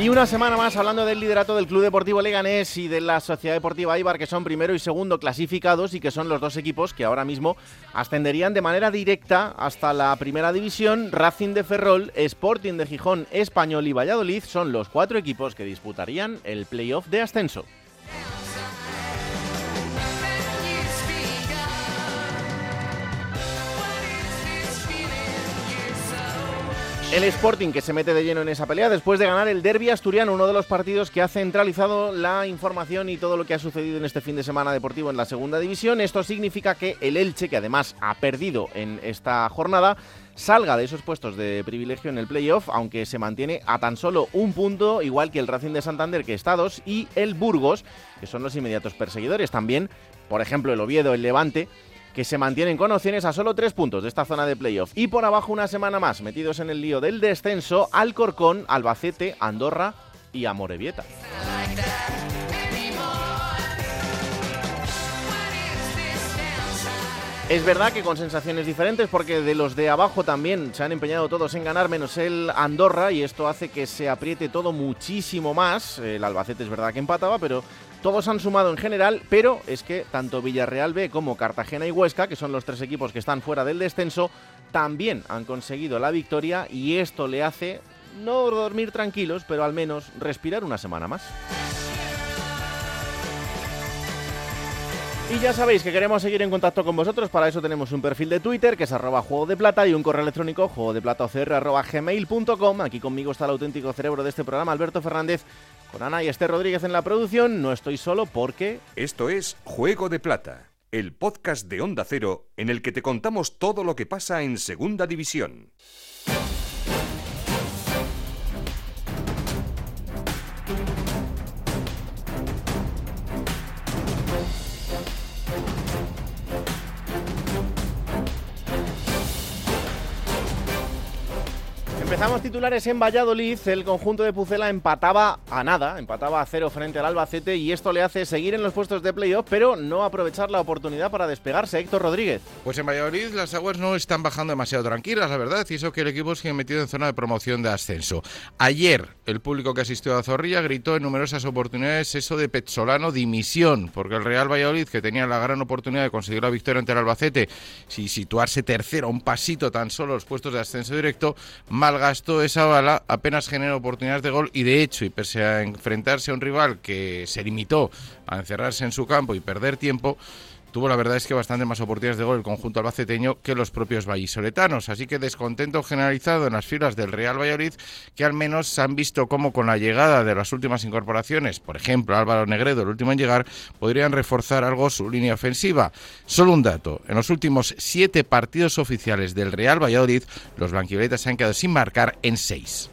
Y una semana más hablando del liderato del Club Deportivo Leganés y de la Sociedad Deportiva Ibar, que son primero y segundo clasificados y que son los dos equipos que ahora mismo ascenderían de manera directa hasta la primera división. Racing de Ferrol, Sporting de Gijón, Español y Valladolid son los cuatro equipos que disputarían el playoff de ascenso. El Sporting que se mete de lleno en esa pelea después de ganar el Derby asturiano, uno de los partidos que ha centralizado la información y todo lo que ha sucedido en este fin de semana deportivo en la segunda división. Esto significa que el Elche, que además ha perdido en esta jornada, salga de esos puestos de privilegio en el playoff, aunque se mantiene a tan solo un punto, igual que el Racing de Santander, que está dos, y el Burgos, que son los inmediatos perseguidores. También, por ejemplo, el Oviedo, el Levante, que se mantienen con opciones a solo tres puntos de esta zona de playoff. Y por abajo una semana más, metidos en el lío del descenso, Alcorcón, Albacete, Andorra y Amorebieta. Es verdad que con sensaciones diferentes, porque de los de abajo también se han empeñado todos en ganar, menos el Andorra, y esto hace que se apriete todo muchísimo más. El Albacete es verdad que empataba, pero todos han sumado en general, pero es que tanto Villarreal B como Cartagena y Huesca, que son los tres equipos que están fuera del descenso, también han conseguido la victoria y esto le hace no dormir tranquilos, pero al menos respirar una semana más. Y ya sabéis que queremos seguir en contacto con vosotros, para eso tenemos un perfil de Twitter que es arroba juego de plata y un correo electrónico juego de plata gmail.com. Aquí conmigo está el auténtico cerebro de este programa, Alberto Fernández, con Ana y Esther Rodríguez en la producción. No estoy solo porque... Esto es Juego de Plata, el podcast de Onda Cero en el que te contamos todo lo que pasa en Segunda División. Empezamos titulares en Valladolid. El conjunto de Pucela empataba a nada, empataba a cero frente al Albacete y esto le hace seguir en los puestos de playoff, pero no aprovechar la oportunidad para despegarse. Héctor Rodríguez. Pues en Valladolid las aguas no están bajando demasiado tranquilas, la verdad, y eso que el equipo sigue metido en zona de promoción de ascenso. Ayer el público que asistió a Zorrilla gritó en numerosas oportunidades eso de Petzolano dimisión, porque el Real Valladolid, que tenía la gran oportunidad de conseguir la victoria ante el Albacete, si situarse tercero, un pasito tan solo los puestos de ascenso directo, malga gastó esa bala, apenas generó oportunidades de gol y de hecho, y pese a enfrentarse a un rival que se limitó a encerrarse en su campo y perder tiempo, tuvo la verdad es que bastante más oportunidades de gol el conjunto albaceteño que los propios vallisoletanos. Así que descontento generalizado en las filas del Real Valladolid, que al menos se han visto como con la llegada de las últimas incorporaciones, por ejemplo Álvaro Negredo, el último en llegar, podrían reforzar algo su línea ofensiva. Solo un dato, en los últimos siete partidos oficiales del Real Valladolid, los blanquivioletas se han quedado sin marcar en seis.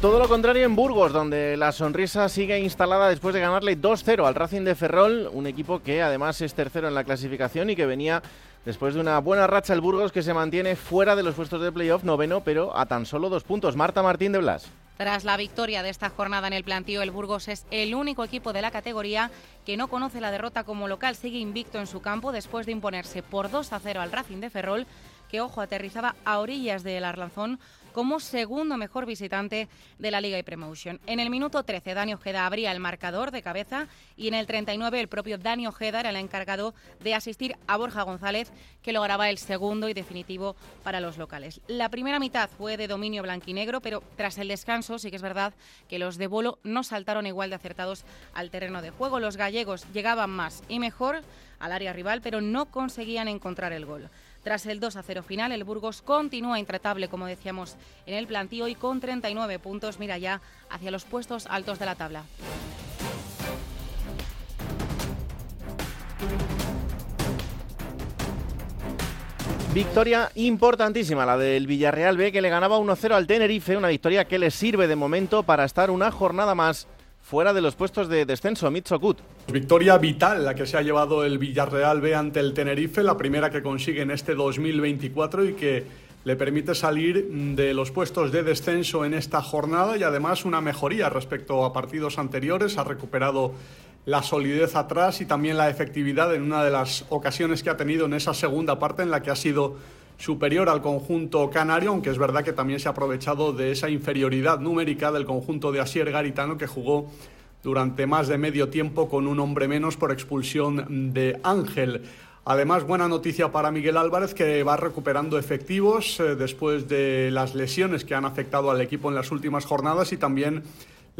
Todo lo contrario en Burgos, donde la sonrisa sigue instalada después de ganarle 2-0 al Racing de Ferrol, un equipo que además es tercero en la clasificación y que venía después de una buena racha el Burgos que se mantiene fuera de los puestos de playoff, noveno, pero a tan solo dos puntos. Marta Martín de Blas. Tras la victoria de esta jornada en el plantío, el Burgos es el único equipo de la categoría que no conoce la derrota como local. Sigue invicto en su campo después de imponerse por 2 0 al Racing de Ferrol, que, ojo, aterrizaba a orillas del Arlanzón como segundo mejor visitante de la Liga y Promotion. En el minuto 13, Dani Ojeda abría el marcador de cabeza y en el 39 el propio Dani Ojeda era el encargado de asistir a Borja González, que lograba el segundo y definitivo para los locales. La primera mitad fue de dominio blanquinegro, pero tras el descanso sí que es verdad que los de Bolo no saltaron igual de acertados al terreno de juego. Los gallegos llegaban más y mejor al área rival, pero no conseguían encontrar el gol. Tras el 2 a 0 final, el Burgos continúa intratable, como decíamos, en el plantío y con 39 puntos mira ya hacia los puestos altos de la tabla. Victoria importantísima, la del Villarreal B, que le ganaba 1-0 al Tenerife, una victoria que le sirve de momento para estar una jornada más fuera de los puestos de descenso. Mitzokut. Victoria vital la que se ha llevado el Villarreal B ante el Tenerife, la primera que consigue en este 2024 y que le permite salir de los puestos de descenso en esta jornada y además una mejoría respecto a partidos anteriores. Ha recuperado la solidez atrás y también la efectividad en una de las ocasiones que ha tenido en esa segunda parte en la que ha sido superior al conjunto canario, aunque es verdad que también se ha aprovechado de esa inferioridad numérica del conjunto de Asier Garitano que jugó durante más de medio tiempo con un hombre menos por expulsión de Ángel. Además, buena noticia para Miguel Álvarez que va recuperando efectivos eh, después de las lesiones que han afectado al equipo en las últimas jornadas y también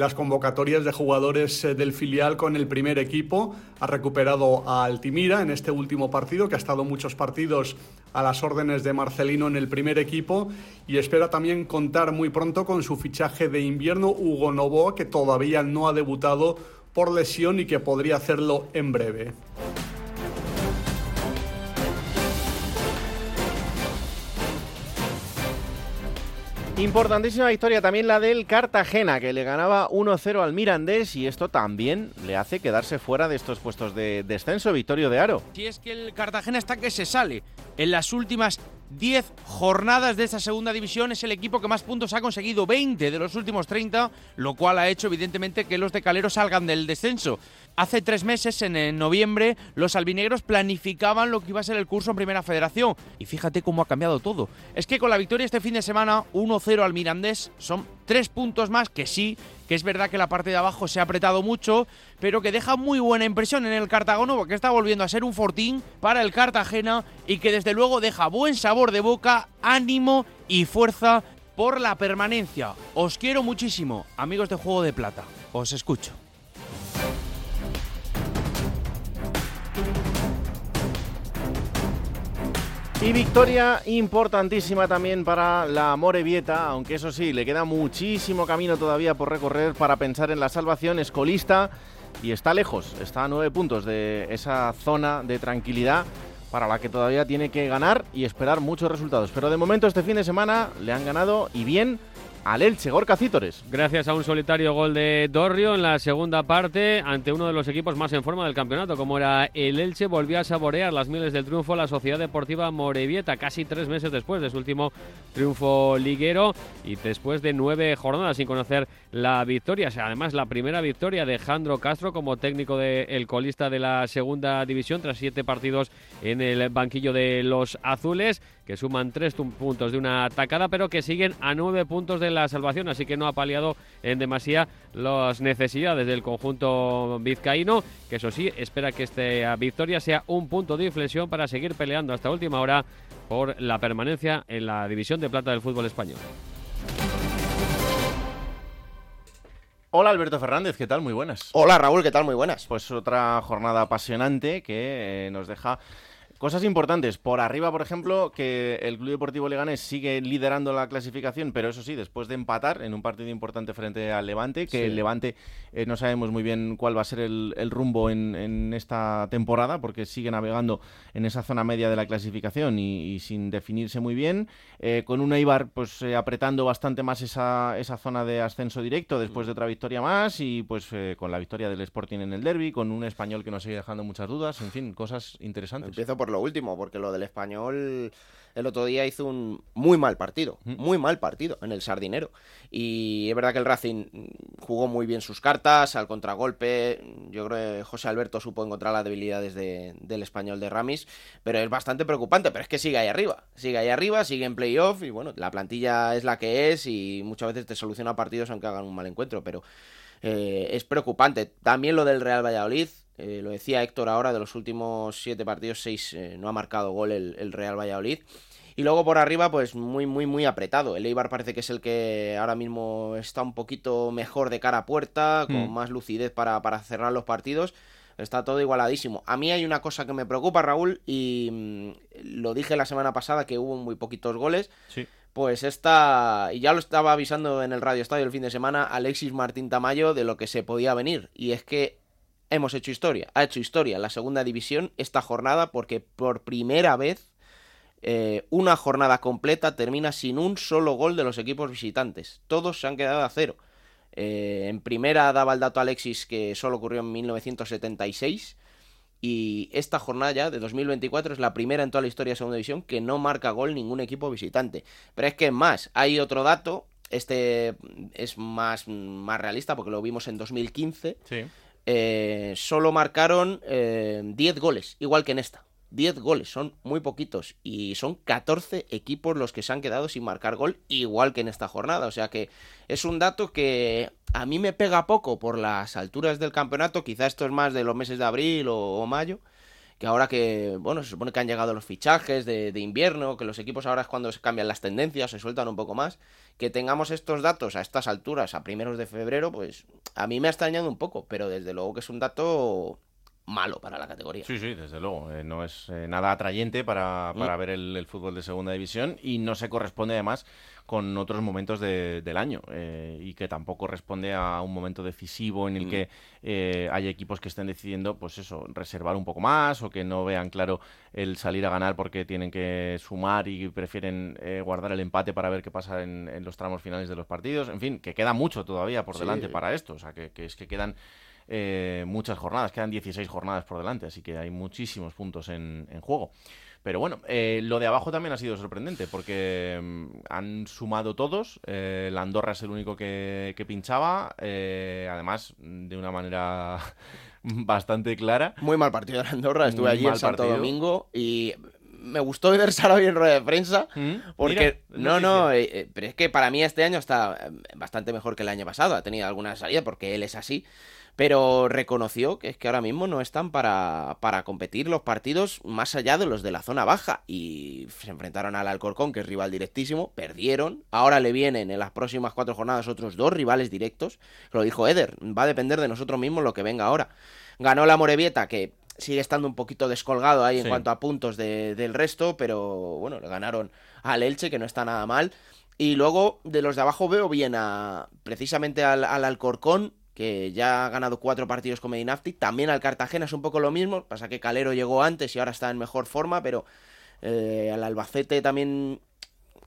las convocatorias de jugadores eh, del filial con el primer equipo. Ha recuperado a Altimira en este último partido, que ha estado muchos partidos a las órdenes de Marcelino en el primer equipo y espera también contar muy pronto con su fichaje de invierno Hugo Novoa, que todavía no ha debutado por lesión y que podría hacerlo en breve. Importantísima victoria también la del Cartagena, que le ganaba 1-0 al Mirandés y esto también le hace quedarse fuera de estos puestos de descenso. Victorio de Aro. Si es que el Cartagena está que se sale. En las últimas 10 jornadas de esta segunda división es el equipo que más puntos ha conseguido, 20 de los últimos 30, lo cual ha hecho evidentemente que los de Calero salgan del descenso. Hace tres meses, en noviembre, los albinegros planificaban lo que iba a ser el curso en Primera Federación. Y fíjate cómo ha cambiado todo. Es que con la victoria este fin de semana, 1-0 al Mirandés, son tres puntos más que sí, que es verdad que la parte de abajo se ha apretado mucho, pero que deja muy buena impresión en el Cartagono, porque está volviendo a ser un fortín para el Cartagena y que desde luego deja buen sabor de boca, ánimo y fuerza por la permanencia. Os quiero muchísimo, amigos de Juego de Plata. Os escucho. Y victoria importantísima también para la Morevieta, aunque eso sí, le queda muchísimo camino todavía por recorrer para pensar en la salvación. Escolista y está lejos, está a nueve puntos de esa zona de tranquilidad para la que todavía tiene que ganar y esperar muchos resultados. Pero de momento este fin de semana le han ganado y bien al Elche, Gorka Cítores. Gracias a un solitario gol de Dorrio en la segunda parte ante uno de los equipos más en forma del campeonato, como era el Elche, volvió a saborear las mieles del triunfo la Sociedad Deportiva Morevieta, casi tres meses después de su último triunfo liguero y después de nueve jornadas sin conocer la victoria. Además, la primera victoria de Jandro Castro como técnico del colista de la segunda división tras siete partidos en el banquillo de los azules que suman tres puntos de una atacada, pero que siguen a nueve puntos de la salvación, así que no ha paliado en demasía las necesidades del conjunto vizcaíno, que eso sí, espera que esta victoria sea un punto de inflexión para seguir peleando hasta última hora por la permanencia en la división de plata del fútbol español. Hola Alberto Fernández, ¿qué tal? Muy buenas. Hola Raúl, ¿qué tal? Muy buenas. Pues otra jornada apasionante que eh, nos deja Cosas importantes. Por arriba, por ejemplo, que el Club Deportivo Leganés sigue liderando la clasificación, pero eso sí, después de empatar en un partido importante frente al Levante, que el Levante eh, no sabemos muy bien cuál va a ser el, rumbo en, esta temporada, porque sigue navegando en esa zona media de la clasificación y, sin definirse muy bien. Eh, con un Eibar pues eh, apretando bastante más esa, esa zona de ascenso directo después de otra victoria más y pues con la victoria del Sporting en el derby, con un español que nos sigue dejando muchas dudas, en fin, cosas interesantes. Empiezo por lo último, porque lo del español el otro día hizo un muy mal partido, mm. muy mal partido en el Sardinero. Y es verdad que el Racing jugó muy bien sus cartas, al contragolpe. Yo creo que José Alberto supo encontrar las debilidades del español de Ramis, pero es bastante preocupante. Pero es que sigue ahí arriba, sigue ahí arriba, sigue en playoff. Y bueno, la plantilla es la que es y muchas veces te soluciona partidos aunque hagan un mal encuentro, pero. Eh, es preocupante. También lo del Real Valladolid, eh, lo decía Héctor ahora, de los últimos siete partidos, seis eh, no ha marcado gol el, Real Valladolid. Y luego por arriba, pues muy, muy, muy apretado. El Eibar parece que es el que ahora mismo está un poquito mejor de cara a puerta, con hmm. más lucidez para, para, cerrar los partidos. Está todo igualadísimo. A mí hay una cosa que me preocupa, Raúl, y mm, lo dije la semana pasada que hubo muy poquitos goles. Sí. Pues esta, y ya lo estaba avisando en el Radio Estadio el fin de semana, Alexis Martín Tamayo de lo que se podía venir. Y es que hemos hecho historia. Ha hecho historia la segunda división esta jornada porque por primera vez eh, una jornada completa termina sin un solo gol de los equipos visitantes. Todos se han quedado a cero. Eh, en primera daba el dato Alexis que solo ocurrió en 1976. Y esta jornada ya de 2024 es la primera en toda la historia de Segunda División que no marca gol ningún equipo visitante. Pero es que más, hay otro dato, este es más, más realista porque lo vimos en 2015. Sí. Eh, solo marcaron 10 eh, goles, igual que en esta. 10 goles, son muy poquitos. Y son 14 equipos los que se han quedado sin marcar gol, igual que en esta jornada. O sea que es un dato que a mí me pega poco por las alturas del campeonato. Quizá esto es más de los meses de abril o, mayo. Que ahora que, bueno, se supone que han llegado los fichajes de, invierno, que los equipos ahora es cuando se cambian las tendencias, se sueltan un poco más. Que tengamos estos datos a estas alturas, a primeros de febrero, pues a mí me ha extrañado un poco. Pero desde luego que es un dato malo para la categoría. Sí, sí, desde luego. Eh, no es eh, nada atrayente para, para ver el, el, fútbol de segunda división y no se corresponde además con otros momentos de, del año eh, y que tampoco responde a un momento decisivo en el mm. que hay equipos que estén decidiendo, pues eso, reservar un poco más o que no vean claro el salir a ganar porque tienen que sumar y prefieren guardar el empate para ver qué pasa en, en, los tramos finales de los partidos. En fin, que queda mucho todavía por delante para esto. O sea, que, que es que quedan eh, muchas jornadas, quedan 16 jornadas por delante, así que hay muchísimos puntos en, en juego. Pero bueno, eh, lo de abajo también ha sido sorprendente porque mm, han sumado todos. Eh, la Andorra es el único que, que pinchaba, eh, además de una manera bastante clara. Muy mal partido de la Andorra, estuve Muy allí en Santo partido. Domingo y me gustó ver Sarabia en rueda de prensa ¿Mm? porque Mira, no, no, eh, pero es que para mí este año está eh, bastante mejor que el año pasado. Ha tenido alguna salida porque él es así pero reconoció que es que ahora mismo no están para, para competir los partidos más allá de los de la zona baja y se enfrentaron al Alcorcón, que es rival directísimo, perdieron, ahora le vienen en las próximas cuatro jornadas otros dos rivales directos, lo dijo Eder, va a depender de nosotros mismos lo que venga ahora. Ganó la Morevieta, que sigue estando un poquito descolgado ahí en cuanto a puntos de, del resto, pero bueno, le ganaron al Elche, que no está nada mal. Y luego de los de abajo veo bien a precisamente al, al Alcorcón que ya ha ganado cuatro partidos con Medinafti. También al Cartagena es un poco lo mismo. Pasa que Calero llegó antes y ahora está en mejor forma, pero eh, al Albacete también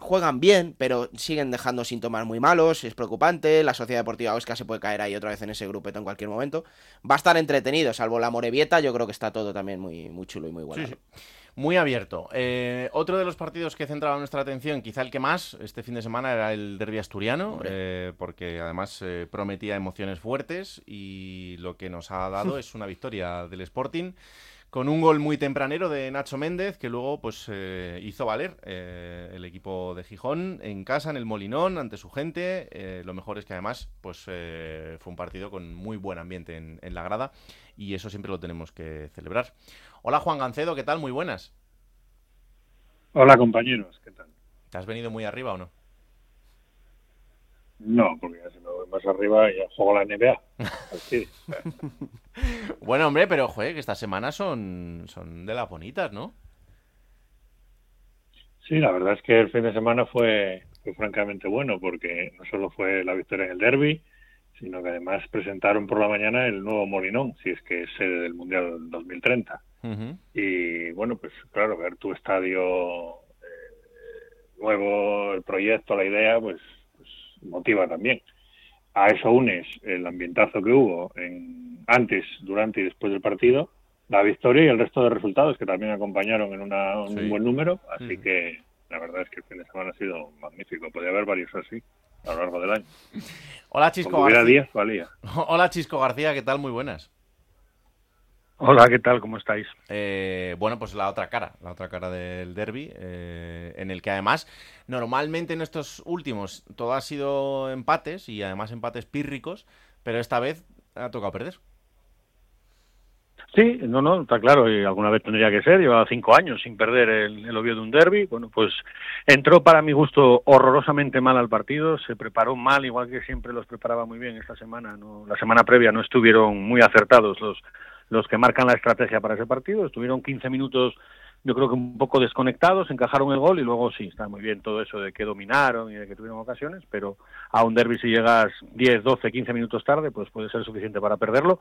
juegan bien, pero siguen dejando síntomas muy malos, es preocupante, la Sociedad Deportiva Oscar se puede caer ahí otra vez en ese grupeto en cualquier momento. Va a estar entretenido, salvo la Morevieta, yo creo que está todo también muy, muy chulo y muy bueno. Sí, sí muy abierto. Eh, otro de los partidos que centraba nuestra atención, quizá el que más este fin de semana, era el derby asturiano, eh, porque además eh, prometía emociones fuertes y lo que nos ha dado es una victoria del Sporting con un gol muy tempranero de Nacho Méndez que luego pues eh, hizo valer eh, el equipo de Gijón en casa en el Molinón ante su gente. Eh, lo mejor es que además pues fue un partido con muy buen ambiente en, en, la grada y eso siempre lo tenemos que celebrar. Hola Juan Gancedo qué tal muy buenas. Hola compañeros qué tal te has venido muy arriba o no no, porque ya se me voy más arriba y ya juego la NBA. Así. bueno, hombre, pero joder, que estas semanas son, son de las bonitas, ¿no? Sí, la verdad es que el fin de semana fue, fue francamente bueno, porque no solo fue la victoria en el derby, sino que además presentaron por la mañana el nuevo Molinón, si es que es sede del Mundial 2030. Uh -huh. Y bueno, pues claro, ver tu estadio eh, nuevo, el proyecto, la idea, pues motiva también. A eso unes el ambientazo que hubo en, antes, durante y después del partido, la victoria y el resto de resultados que también acompañaron en una, un sí. buen número. Así mm. que la verdad es que el fin de semana ha sido magnífico. Podría haber varios así a lo largo del año. Hola Chisco García. Días, valía. Hola Chisco García, ¿qué tal? Muy buenas. Hola, ¿qué tal? ¿Cómo estáis? Eh, bueno, pues la otra cara, la otra cara del derby, eh, en el que además normalmente en estos últimos todo ha sido empates y además empates pírricos, pero esta vez ha tocado perder. Sí, no, no, está claro, y alguna vez tendría que ser, llevaba cinco años sin perder el, el obvio de un derby, bueno, pues entró para mi gusto horrorosamente mal al partido, se preparó mal, igual que siempre los preparaba muy bien esta semana, no, la semana previa no estuvieron muy acertados los los que marcan la estrategia para ese partido. Estuvieron 15 minutos, yo creo que un poco desconectados, encajaron el gol y luego sí, está muy bien todo eso de que dominaron y de que tuvieron ocasiones, pero a un derby si llegas 10, 12, 15 minutos tarde, pues puede ser suficiente para perderlo.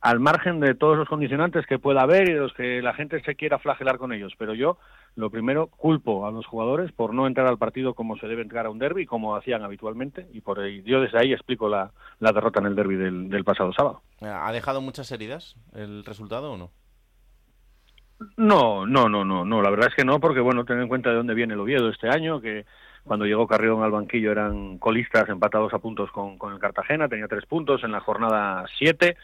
Al margen de todos los condicionantes que pueda haber y de los que la gente se quiera flagelar con ellos. Pero yo, lo primero, culpo a los jugadores por no entrar al partido como se debe entrar a un derby, como hacían habitualmente, y por ahí, yo desde ahí explico la, la derrota en el derby del, del pasado sábado. ¿Ha dejado muchas heridas el resultado o no? No, no, no, no, no, la verdad es que no, porque bueno, ten en cuenta de dónde viene el Oviedo este año, que cuando llegó Carrión al banquillo eran colistas empatados a puntos con, con el Cartagena, tenía tres puntos en la jornada siete,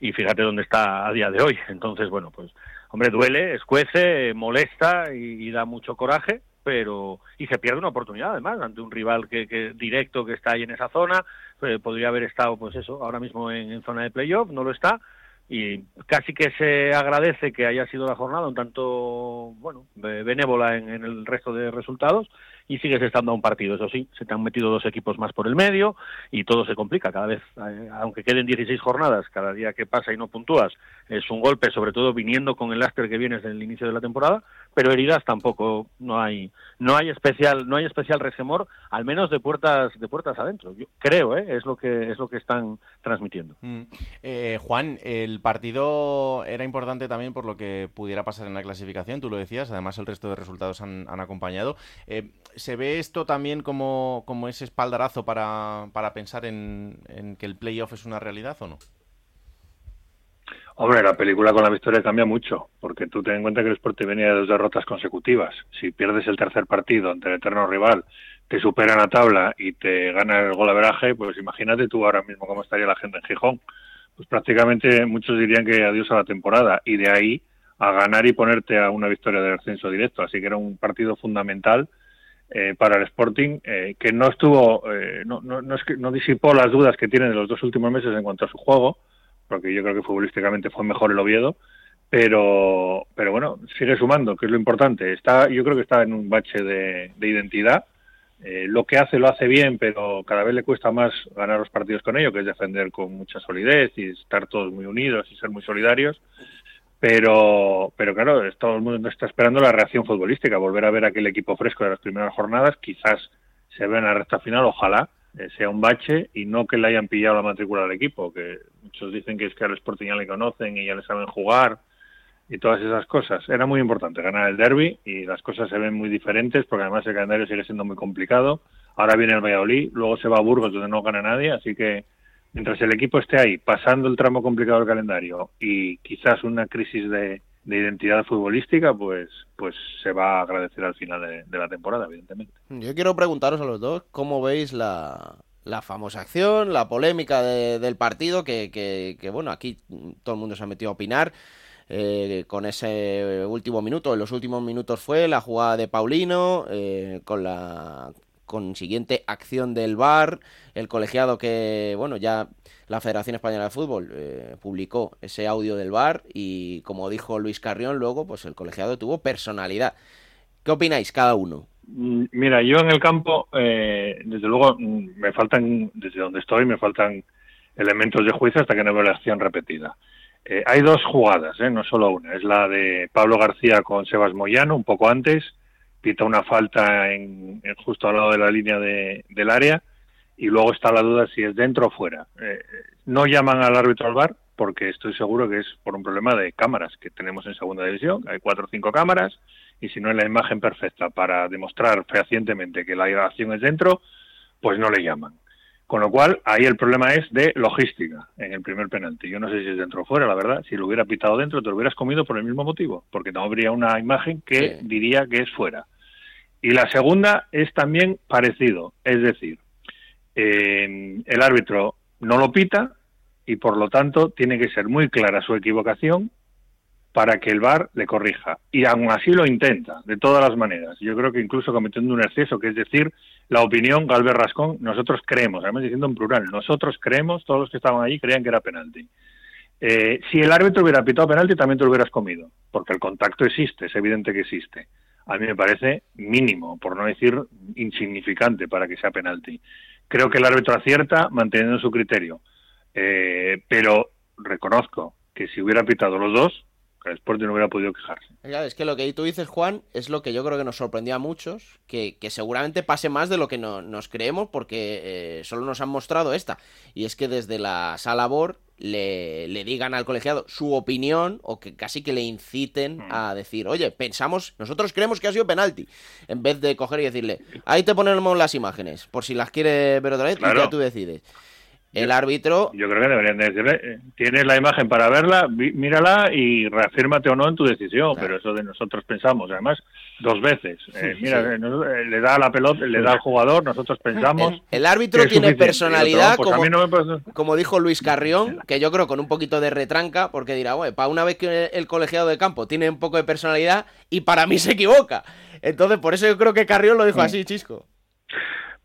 y fíjate dónde está a día de hoy. Entonces, bueno, pues, hombre, duele, escuece, molesta y, da mucho coraje, pero y se pierde una oportunidad además ante un rival que, que directo que está ahí en esa zona eh, podría haber estado pues eso ahora mismo en, zona de playoff no lo está y casi que se agradece que haya sido la jornada un tanto bueno benévola en, en, el resto de resultados y sigues estando a un partido eso sí se te han metido dos equipos más por el medio y todo se complica cada vez eh, aunque queden 16 jornadas cada día que pasa y no puntúas es un golpe sobre todo viniendo con el lastre que vienes del inicio de la temporada pero heridas tampoco no hay no hay especial no hay especial resquemor al menos de puertas de puertas adentro yo creo ¿eh? es lo que es lo que están transmitiendo mm. eh, Juan el partido era importante también por lo que pudiera pasar en la clasificación tú lo decías además el resto de resultados han, han acompañado eh, se ve esto también como, como ese espaldarazo para, para pensar en, en que el playoff es una realidad o no Hombre, la película con la victoria cambia mucho, porque tú ten en cuenta que el Sporting venía de dos derrotas consecutivas. Si pierdes el tercer partido ante el eterno rival, te supera la tabla y te gana el gol veraje, pues imagínate tú ahora mismo cómo estaría la gente en Gijón. Pues prácticamente muchos dirían que adiós a la temporada y de ahí a ganar y ponerte a una victoria del ascenso directo. Así que era un partido fundamental eh, para el Sporting eh, que no estuvo, eh, no, no, no, es que, no disipó las dudas que tiene de los dos últimos meses en cuanto a su juego porque yo creo que futbolísticamente fue mejor el Oviedo, pero, pero bueno, sigue sumando, que es lo importante. Está, yo creo que está en un bache de, de identidad. Eh, lo que hace lo hace bien, pero cada vez le cuesta más ganar los partidos con ello, que es defender con mucha solidez y estar todos muy unidos y ser muy solidarios. Pero, pero claro, todo el mundo está esperando la reacción futbolística, volver a ver aquel equipo fresco de las primeras jornadas, quizás se vea en la recta final, ojalá, sea un bache y no que le hayan pillado la matrícula al equipo, que muchos dicen que es que al Sporting ya le conocen y ya le saben jugar y todas esas cosas. Era muy importante ganar el derby y las cosas se ven muy diferentes porque además el calendario sigue siendo muy complicado. Ahora viene el Valladolid, luego se va a Burgos donde no gana nadie, así que mientras el equipo esté ahí, pasando el tramo complicado del calendario y quizás una crisis de, de identidad futbolística, pues, pues se va a agradecer al final de, la temporada, evidentemente. Yo quiero preguntaros a los dos cómo veis la, la famosa acción, la polémica de, del partido, que, que, que, bueno, aquí todo el mundo se ha metido a opinar. Eh, con ese último minuto, en los últimos minutos fue la jugada de Paulino, eh, con la consiguiente acción del VAR, el colegiado que, bueno, ya la Federación Española de Fútbol eh, publicó ese audio del VAR y como dijo Luis Carrión luego, pues el colegiado tuvo personalidad. ¿Qué opináis cada uno? Mira, yo en el campo, eh, desde luego, me faltan, desde donde estoy, me faltan elementos de juicio hasta que no veo la acción repetida. Eh, hay dos jugadas, eh, no solo una. Es la de Pablo García con Sebas Moyano, un poco antes, pita una falta en, en justo al lado de la línea de, del área, y luego está la duda si es dentro o fuera. Eh, no llaman al árbitro al bar porque estoy seguro que es por un problema de cámaras que tenemos en segunda división. Hay cuatro o cinco cámaras y si no es la imagen perfecta para demostrar fehacientemente que la acción es dentro, pues no le llaman. Con lo cual, ahí el problema es de logística en el primer penalti. Yo no sé si es dentro o fuera, la verdad. Si lo hubiera pitado dentro, te lo hubieras comido por el mismo motivo, porque no habría una imagen que sí. diría que es fuera. Y la segunda es también parecido, es decir, eh, el árbitro no lo pita y por lo tanto tiene que ser muy clara su equivocación para que el VAR le corrija. Y aún así lo intenta, de todas las maneras. Yo creo que incluso cometiendo un exceso, que es decir, la opinión, Galvez Rascón, nosotros creemos, además diciendo en plural, nosotros creemos, todos los que estaban allí creían que era penalti. Eh, si el árbitro hubiera pitado penalti, también te lo hubieras comido, porque el contacto existe, es evidente que existe. A mí me parece mínimo, por no decir insignificante, para que sea penalti. Creo que el árbitro acierta manteniendo su criterio, eh, pero reconozco que si hubiera pitado los dos, el Sporting no hubiera podido quejarse. Es que lo que tú dices, Juan, es lo que yo creo que nos sorprendió a muchos, que, que seguramente pase más de lo que no, nos creemos, porque eh, solo nos han mostrado esta. Y es que desde la sala BOR le, le digan al colegiado su opinión o que casi que le inciten Mm. a decir, oye, pensamos, nosotros creemos que ha sido penalti, en vez de coger y decirle, ahí te ponemos las imágenes, por si las quieres ver otra vez y ya tú decides. El árbitro, Yo creo que deberían de decirle, eh, tienes la imagen para verla, mírala y reafírmate o no en tu decisión, pero eso de nosotros pensamos, además, dos veces. Eh, mira, sí. eh, le da la pelota, le da al jugador, nosotros pensamos... el, el árbitro tiene personalidad, otro, pues como, no me como dijo Luis Carrión, que yo creo con un poquito de retranca, porque dirá, bueno, para una vez que el colegiado de campo tiene un poco de personalidad y para mí se equivoca. Entonces, por eso yo creo que Carrión lo dijo así, Chisco.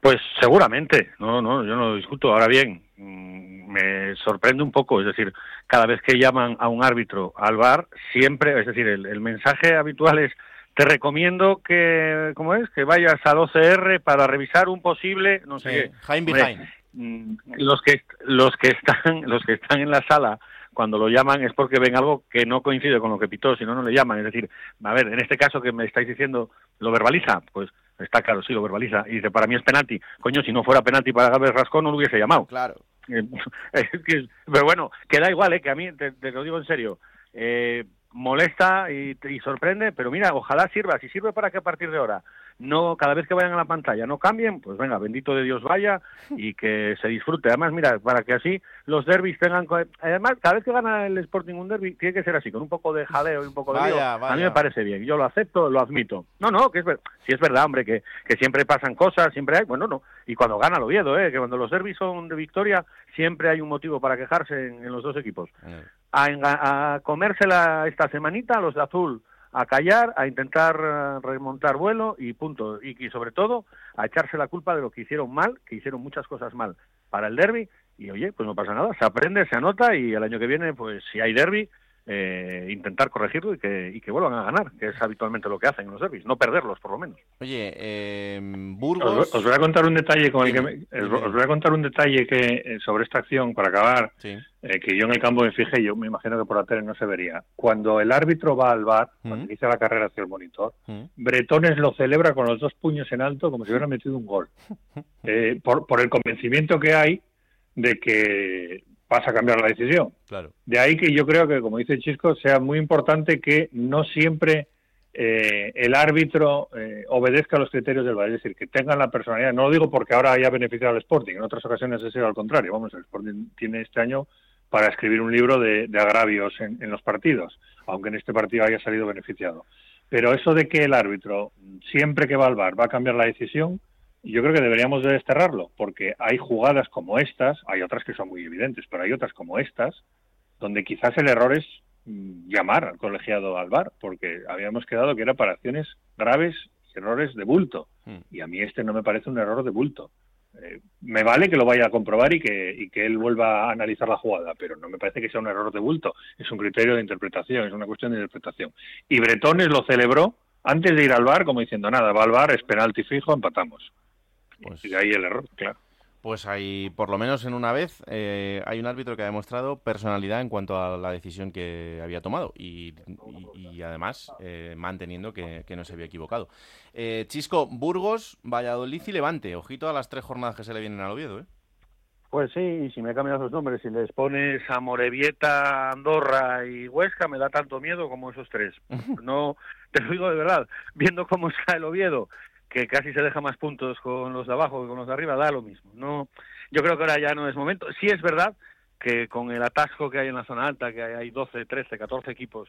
Pues seguramente, no, no, yo no lo discuto. Ahora bien, mm, me sorprende un poco, es decir, cada vez que llaman a un árbitro al bar, siempre, es decir, el, el mensaje habitual es te recomiendo que, ¿cómo es? Que vayas al OCR para revisar un posible, no sé qué. Behind Hombre, behind. mm, los que los que están los que están en la sala cuando lo llaman es porque ven algo que no coincide con lo que pitó, si no no le llaman, es decir, a ver, en este caso que me estáis diciendo lo verbaliza, pues está claro, sí lo verbaliza y dice, para mí es penalti. Coño, si no fuera penalti para Gabriel Rascón no lo hubiese llamado. Claro. Eh, pero bueno, que da igual, ¿eh? que a mí, te, te lo digo en serio, eh, molesta y, y sorprende, pero mira, ojalá sirva, si sirve para que a partir de ahora, no cada vez que vayan a la pantalla no cambien, pues venga, bendito de Dios vaya y que se disfrute. Además, mira, para que así los derbis tengan... Además, cada vez que gana el Sporting un derby, tiene que ser así, con un poco de jaleo y un poco de Vaya, lío. A vaya. mí me parece bien, yo lo acepto, lo admito. No, no, que es ver... si es verdad, hombre, que, que siempre pasan cosas, siempre hay, bueno, no, y cuando gana el Oviedo, ¿eh? que cuando los derbis son de victoria, siempre hay un motivo para quejarse en, en los dos equipos. A, enga- a comérsela esta semanita, los de azul, a callar, a intentar eh, remontar vuelo y punto. Y, y sobre todo, a echarse la culpa de lo que hicieron mal, que hicieron muchas cosas mal para el derby. Y oye, pues no pasa nada, se aprende, se anota y el año que viene, pues si hay derby, eh, intentar corregirlo y que, y que vuelvan a ganar, que es habitualmente lo que hacen en los derbis, no perderlos por lo menos. Oye, eh, Os, Burgos. os voy a contar un detalle con el que me- os, voy a contar un detalle que eh, sobre esta acción para acabar Sí. eh, que yo en el campo me fijé, yo me imagino que por la tele no se vería. Cuando el árbitro va al bar, cuando Mm. inicia la carrera hacia el monitor, Mm. Bretones lo celebra con los dos puños en alto como si hubiera metido un gol. Eh, por, por el convencimiento que hay de que vas a cambiar la decisión. Claro. De ahí que yo creo que, como dice Chisco, sea muy importante que no siempre eh, el árbitro eh, obedezca los criterios del VAR, es decir, que tengan la personalidad. No lo digo porque ahora haya beneficiado al Sporting, en otras ocasiones ha sido al contrario. Vamos, el Sporting tiene este año para escribir un libro de, de agravios en, en los partidos, aunque en este partido haya salido beneficiado. Pero eso de que el árbitro, siempre que va al VAR, va a cambiar la decisión, yo creo que deberíamos de desterrarlo, porque hay jugadas como estas, hay otras que son muy evidentes, pero hay otras como estas, donde quizás el error es mm, llamar al colegiado al VAR, porque habíamos quedado que era para acciones graves y errores de bulto. Mm. Y a mí este no me parece un error de bulto. Eh, me vale que lo vaya a comprobar y que, y que él vuelva a analizar la jugada, pero no me parece que sea un error de bulto. Es un criterio de interpretación, es una cuestión de interpretación. Y Bretones lo celebró antes de ir al bar, como diciendo, nada, va al bar, es penalti fijo, empatamos. Pues- y de ahí el error, claro. Pues hay, por lo menos en una vez, eh, hay un árbitro que ha demostrado personalidad en cuanto a la decisión que había tomado y, y- y además eh, manteniendo que, que no se había equivocado. Eh, Chisco, Burgos, Valladolid y Levante. Ojito a las tres jornadas que se le vienen al Oviedo, ¿eh? Pues sí, y si me cambias los nombres, si les pones a Morevieta, Andorra y Huesca, me da tanto miedo como esos tres. No, te lo digo de verdad, viendo cómo está el Oviedo, que casi se deja más puntos con los de abajo que con los de arriba, da lo mismo. No, yo creo que ahora ya no es momento. Sí es verdad que con el atasco que hay en la zona alta, que hay 12, 13, 14 equipos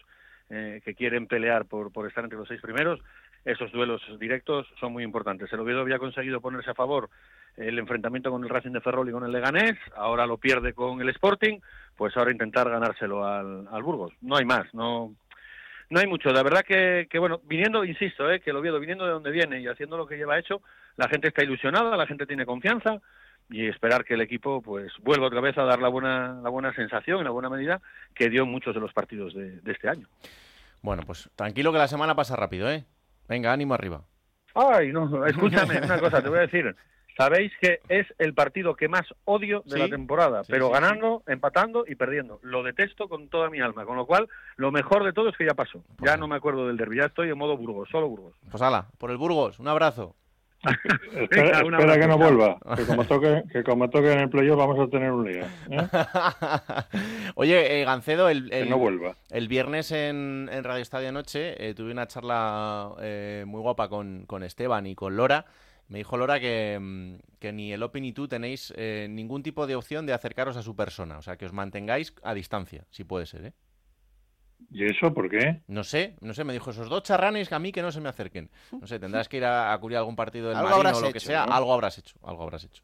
eh, que quieren pelear por, por estar entre los seis primeros, esos duelos directos son muy importantes. El Oviedo había conseguido ponerse a favor el enfrentamiento con el Racing de Ferrol y con el Leganés, ahora lo pierde con el Sporting, pues ahora intentar ganárselo al, al Burgos. No hay más, no no hay mucho. La verdad que, que bueno, viniendo, insisto, eh, que el Oviedo, viniendo de donde viene y haciendo lo que lleva hecho, la gente está ilusionada, la gente tiene confianza y esperar que el equipo pues vuelva otra vez a dar la buena, la buena sensación, la buena medida que dio en muchos de los partidos de, de este año. Bueno, pues tranquilo que la semana pasa rápido, ¿eh? Venga, ánimo arriba. Ay, no, escúchame, una cosa, te voy a decir. Sabéis que es el partido que más odio de Sí, la temporada, sí, pero sí, ganando, empatando y perdiendo. Lo detesto con toda mi alma, con lo cual lo mejor de todo es que ya pasó. Ya no me acuerdo del derbi, ya estoy en modo Burgos, solo Burgos. Pues ala, por el Burgos, un abrazo. espera, que no vuelva. Que como toque, que como toque en el playoff vamos a tener un lío. ¿eh? Oye, eh, Gancedo, el, Que el- no vuelva. el viernes en, en Radio Estadio Noche eh, tuve una charla eh, muy guapa con, con Esteban y con Lora. Me dijo Lora que, mm, que ni el Open ni tú tenéis eh, ningún tipo de opción de acercaros a su persona. O sea, que os mantengáis a distancia, si puede ser, ¿eh? ¿Y eso por qué? No sé, no sé, me dijo esos dos charranes que a mí que no se me acerquen. No sé, tendrás que ir a, a cubrir algún partido del Marino o lo que hecho, sea. ¿no? Algo habrás hecho, algo habrás hecho.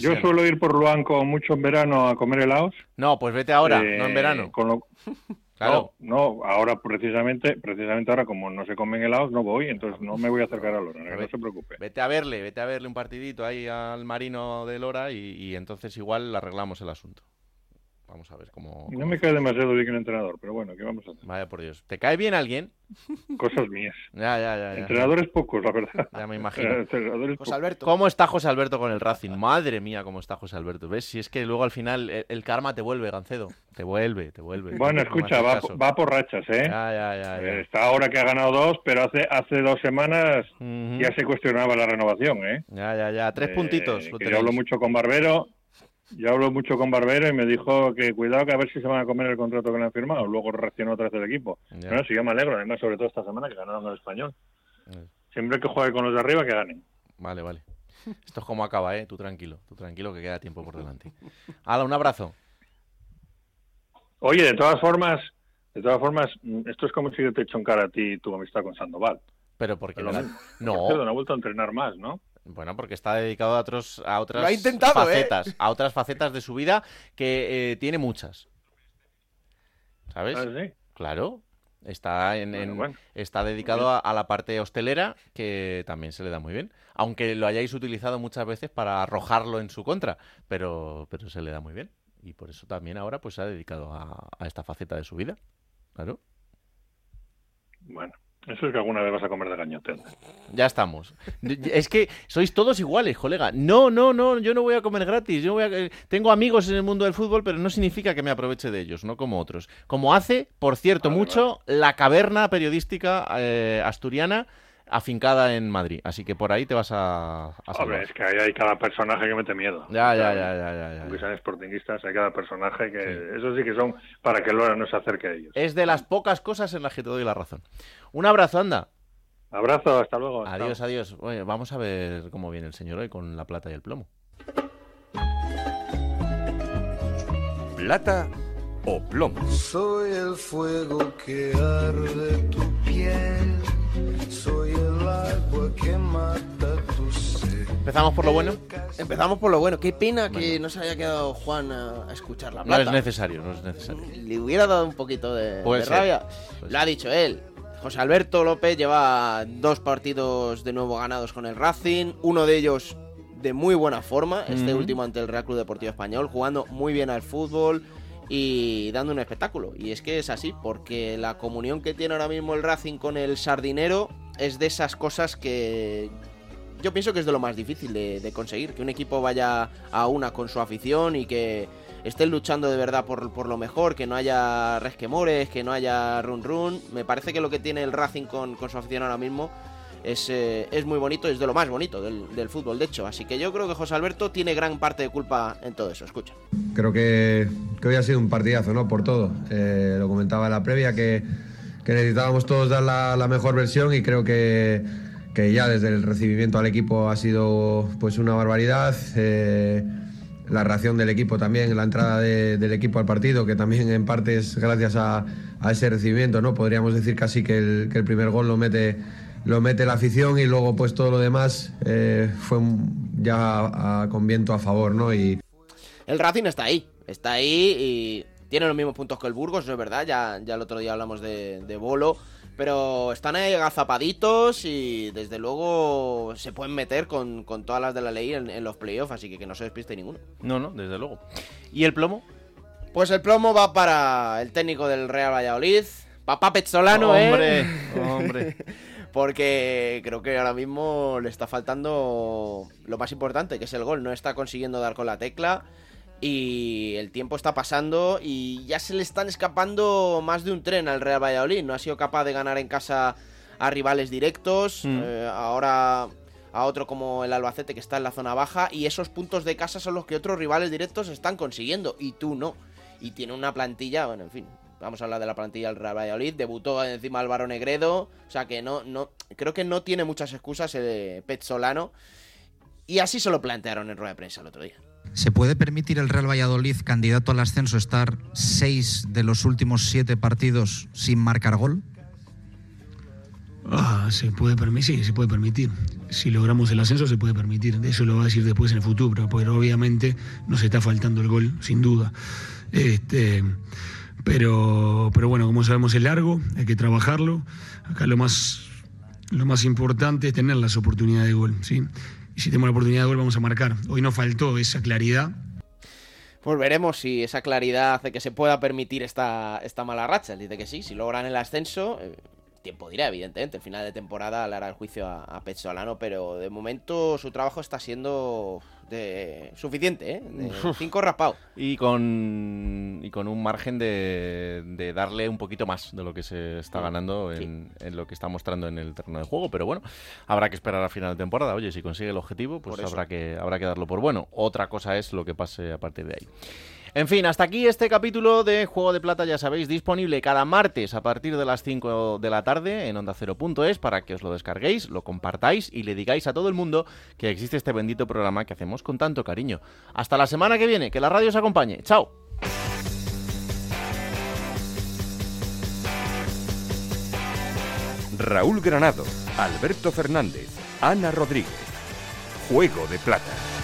Yo suelo ir por Luanco mucho en verano a comer helados. No, pues vete ahora, eh, no en verano. con lo- Claro. No, no, ahora precisamente, precisamente ahora como no se comen helados no voy, entonces no me voy a acercar a Lora, no se preocupe. Vete a verle, vete a verle un partidito ahí al Marino de Lora y, y entonces igual arreglamos el asunto. Vamos a ver cómo... No me cae demasiado bien el entrenador, pero bueno, ¿qué vamos a hacer? Vaya por Dios. ¿Te cae bien alguien? Cosas mías. Ya, ya, ya. ya. Entrenadores pocos, la verdad. Ya me imagino. Entrenadores José. Alberto. ¿Cómo está José Alberto con el Racing? Madre mía, cómo está José Alberto. ¿Ves? Si es que luego al final el, el karma te vuelve, Gancedo. Te vuelve, te vuelve. Bueno, escucha, va, va por rachas, ¿eh? Ya, ya, ya. ya. Eh, Está ahora que ha ganado dos, pero hace hace dos semanas ya se cuestionaba la renovación, ¿eh? Ya, ya, ya. Tres Eh, puntitos. lo que yo hablo mucho con Barbero. Yo hablo mucho con Barbero y me dijo que cuidado que a ver si se van a comer el contrato que le han firmado. Luego reaccionó otra vez el equipo. Bueno, sí, yo me alegro, además, sobre todo esta semana que ganaron el español. Eh. Siempre que juegue con los de arriba, que ganen. Vale, vale. Esto es como acaba, ¿eh? Tú tranquilo, tú tranquilo que queda tiempo por delante. Hala, un abrazo. Oye, de todas formas, de todas formas, mm, esto es como si yo te echo en cara a ti tu amistad con Sandoval. Pero porque Pero me la- no. No ha vuelto a entrenar más, ¿no? Bueno, porque está dedicado a otros, a otras Lo ha intentado, ¿eh? facetas, a otras facetas de su vida que eh, tiene muchas. ¿Sabes? Ah, sí. Claro. Está en, Bueno, en- bueno. está dedicado a, a la parte hostelera, que también se le da muy bien. Aunque lo hayáis utilizado muchas veces para arrojarlo en su contra, pero, pero se le da muy bien. Y por eso también ahora pues se ha dedicado a, a esta faceta de su vida. Claro. Bueno, eso es que alguna vez vas a comer de gañote. Ya estamos. Es que sois todos iguales, colega. No, no, no, yo no voy a comer gratis. Yo voy a... eh, Tengo amigos en el mundo del fútbol, pero no significa que me aproveche de ellos, no como otros. Como hace, por cierto, Vale, mucho la caverna periodística eh, asturiana afincada en Madrid. Así que por ahí te vas a, a Hombre, es que ahí hay cada personaje que mete miedo. Ya, ya, ya, ya, ya, ya, Aunque sean sportinguistas, hay cada personaje que... Eso sí que son para que Lora no se acerque a ellos. Es de las pocas cosas en las que te doy la razón. Un abrazo, anda. Abrazo, hasta luego. Adiós, chao. adiós. Oye, vamos a ver cómo viene el señor hoy con la plata y el plomo. Plata o plomo. Soy el fuego que arde tu piel. Soy ¿Empezamos por lo bueno? Empezamos por lo bueno. Qué pena que no se haya quedado Juan a, a escuchar la No plata. es necesario, no es necesario. Le hubiera dado un poquito de, rabia. Puede Lo ha dicho él. José Alberto López lleva dos partidos de nuevo ganados con el Racing, uno de ellos de muy buena forma, este último ante el Real Club Deportivo Español, jugando muy bien al fútbol y dando un espectáculo. Y es que es así, porque la comunión que tiene ahora mismo el Racing con el Sardinero es de esas cosas que yo pienso que es de lo más difícil de, conseguir, que un equipo vaya a una con su afición y que estén luchando de verdad por, por lo mejor, que no haya resquemores, que no haya run run. Me parece que lo que tiene el Racing con, con su afición ahora mismo es, eh, es muy bonito, es de lo más bonito del, del fútbol, de hecho. Así que yo creo que José Alberto tiene gran parte de culpa en todo eso. Escucha. Creo que, que hoy ha sido un partidazo, ¿no? Por todo. Eh, lo comentaba en la previa que, que necesitábamos todos dar la, mejor versión y creo que, que ya desde el recibimiento al equipo ha sido pues una barbaridad. Eh, la reacción del equipo también, la entrada de- del equipo al partido, que también en parte es gracias a, a ese recibimiento, ¿no? Podríamos decir casi que el, primer gol lo mete, lo mete la afición y luego pues todo lo demás eh, fue ya con viento a favor, ¿no? Y, El Racing está ahí, está ahí y tiene los mismos puntos que el Burgos, eso es verdad, ya, ya el otro día hablamos de, de Bolo, pero están ahí agazapaditos y desde luego se pueden meter con, con todas las de la ley en, en los playoffs, así que que no se despiste ninguno. No, no, desde luego. ¿Y el plomo? Pues el plomo va para el técnico del Real Valladolid, papá Pezzolano, hombre, ¿eh? hombre. Porque creo que ahora mismo le está faltando lo más importante, que es el gol. No está consiguiendo dar con la tecla y el tiempo está pasando y ya se le están escapando más de un tren al Real Valladolid. No ha sido capaz de ganar en casa a rivales directos. Mm. Eh, ahora, a otro como el Albacete que está en la zona baja y esos puntos de casa son los que otros rivales directos están consiguiendo y tú no. Y tiene una plantilla, bueno, en fin, vamos a hablar de la plantilla del Real Valladolid, debutó encima Álvaro Negredo, o sea que no, no, creo que no tiene muchas excusas el Pet Solano y así se lo plantearon en rueda de prensa el otro día. ¿Se puede permitir el Real Valladolid, candidato al ascenso, estar seis de los últimos siete partidos sin marcar gol? Ah, se puede permitir, sí, se puede permitir. Si logramos el ascenso se puede permitir. Eso lo va a decir después en el futuro, pero obviamente nos está faltando el gol, sin duda. Este, pero, pero bueno, como sabemos es largo, hay que trabajarlo. Acá lo más, lo más importante es tener las oportunidades de gol, ¿sí? Y si tenemos la oportunidad de gol vamos a marcar. Hoy nos faltó esa claridad. Pues veremos si esa claridad hace que se pueda permitir esta, esta mala racha. Él dice que sí, si logran el ascenso, eh, tiempo dirá, evidentemente. El final de temporada le hará el juicio a, a Pezzolano, pero de momento su trabajo está siendo de suficiente, ¿eh? De cinco raspado. Y con, y con un margen de, de darle un poquito más de lo que se está ganando en, en lo que está mostrando en el terreno de juego. Pero bueno, habrá que esperar a final de temporada. Oye, si consigue el objetivo, pues habrá que, habrá que darlo por bueno. Otra cosa es lo que pase a partir de ahí. En fin, hasta aquí este capítulo de Juego de Plata, ya sabéis, disponible cada martes a partir de las 5 de la tarde en onda0.es para que os lo descarguéis, lo compartáis y le digáis a todo el mundo que existe este bendito programa que hacemos con tanto cariño. Hasta la semana que viene, que la radio os acompañe. ¡Chao! Raúl Granado, Alberto Fernández, Ana Rodríguez. Juego de Plata.